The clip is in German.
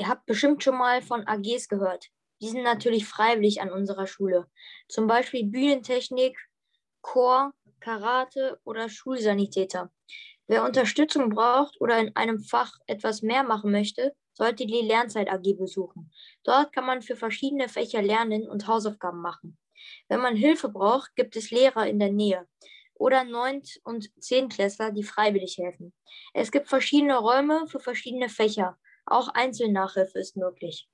Ihr habt bestimmt schon mal von AGs gehört. Die sind natürlich freiwillig an unserer Schule. Zum Beispiel Bühnentechnik, Chor, Karate oder Schulsanitäter. Wer Unterstützung braucht oder in einem Fach etwas mehr machen möchte, sollte die Lernzeit AG besuchen. Dort kann man für verschiedene Fächer lernen und Hausaufgaben machen. Wenn man Hilfe braucht, gibt es Lehrer in der Nähe oder Neunt- und Zehntklässler, die freiwillig helfen. Es gibt verschiedene Räume für verschiedene Fächer. Auch Einzelnachhilfe ist möglich.